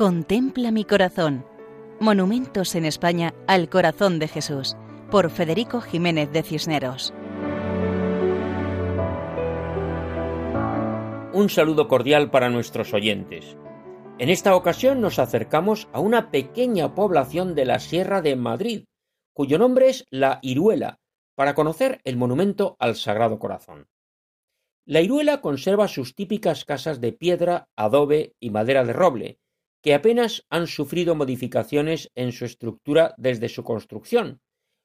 Contempla mi corazón. Monumentos en España al corazón de Jesús, por Federico Jiménez de Cisneros. Un saludo cordial para nuestros oyentes. En esta ocasión nos acercamos a una pequeña población de la Sierra de Madrid, cuyo nombre es La Iruela, para conocer el monumento al Sagrado Corazón. La Iruela conserva sus típicas casas de piedra, adobe y madera de roble, que apenas han sufrido modificaciones en su estructura desde su construcción,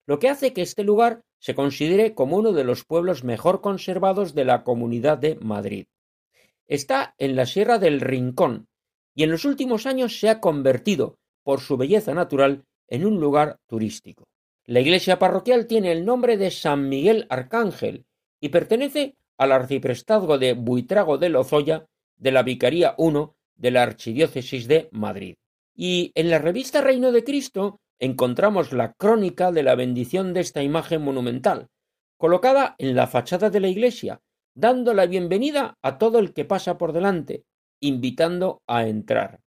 lo que hace que este lugar se considere como uno de los pueblos mejor conservados de la Comunidad de Madrid. Está en la Sierra del Rincón y en los últimos años se ha convertido, por su belleza natural, en un lugar turístico. La iglesia parroquial tiene el nombre de San Miguel Arcángel y pertenece al arciprestazgo de Buitrago de Lozoya de la Vicaría I de la Archidiócesis de Madrid. Y en la revista Reino de Cristo encontramos la crónica de la bendición de esta imagen monumental, colocada en la fachada de la iglesia, dando la bienvenida a todo el que pasa por delante, invitando a entrar.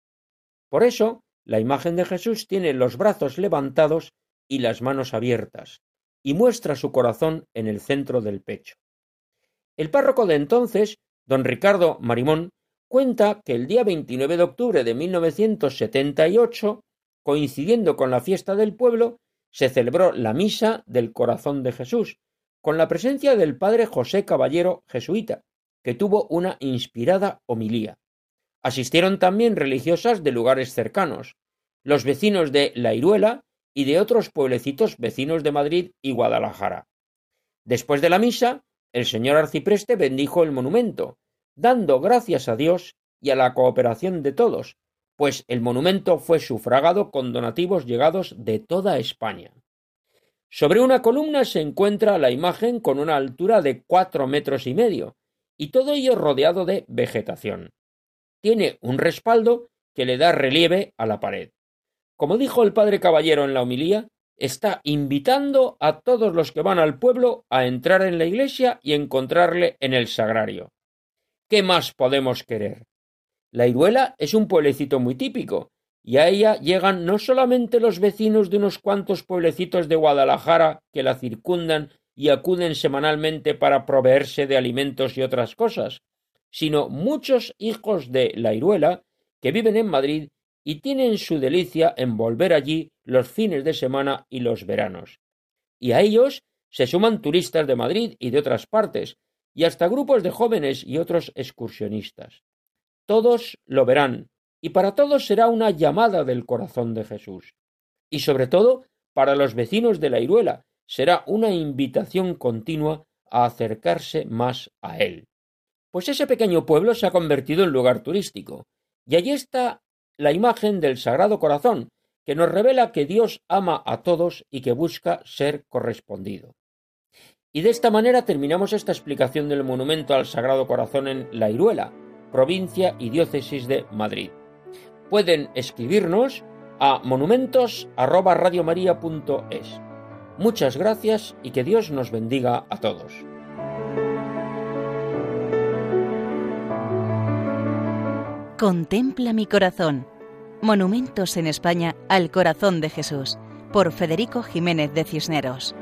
Por eso, la imagen de Jesús tiene los brazos levantados y las manos abiertas, y muestra su corazón en el centro del pecho. El párroco de entonces, don Ricardo Marimón, cuenta que el día 29 de octubre de 1978, coincidiendo con la fiesta del pueblo, se celebró la misa del corazón de Jesús, con la presencia del padre José Caballero jesuita, que tuvo una inspirada homilía. Asistieron también religiosas de lugares cercanos, los vecinos de La Iruela y de otros pueblecitos vecinos de Madrid y Guadalajara. Después de la misa, el señor arcipreste bendijo el monumento, dando gracias a Dios y a la cooperación de todos, pues el monumento fue sufragado con donativos llegados de toda España. Sobre una columna se encuentra la imagen con una altura de cuatro metros y medio, y todo ello rodeado de vegetación. Tiene un respaldo que le da relieve a la pared. Como dijo el padre Caballero en la homilía, está invitando a todos los que van al pueblo a entrar en la iglesia y encontrarle en el sagrario. ¿Qué más podemos querer? La Iruela es un pueblecito muy típico, y a ella llegan no solamente los vecinos de unos cuantos pueblecitos de Guadalajara que la circundan y acuden semanalmente para proveerse de alimentos y otras cosas, sino muchos hijos de la Iruela que viven en Madrid y tienen su delicia en volver allí los fines de semana y los veranos. Y a ellos se suman turistas de Madrid y de otras partes, y hasta grupos de jóvenes y otros excursionistas. Todos lo verán, y para todos será una llamada del corazón de Jesús. Y sobre todo, para los vecinos de la Iruela, será una invitación continua a acercarse más a él. Pues ese pequeño pueblo se ha convertido en lugar turístico, y allí está la imagen del Sagrado Corazón, que nos revela que Dios ama a todos y que busca ser correspondido. Y de esta manera terminamos esta explicación del monumento al Sagrado Corazón en La Iruela, provincia y diócesis de Madrid. Pueden escribirnos a monumentos@radiomaria.es. Muchas gracias y que Dios nos bendiga a todos. Contempla mi corazón. Monumentos en España al corazón de Jesús por Federico Jiménez de Cisneros.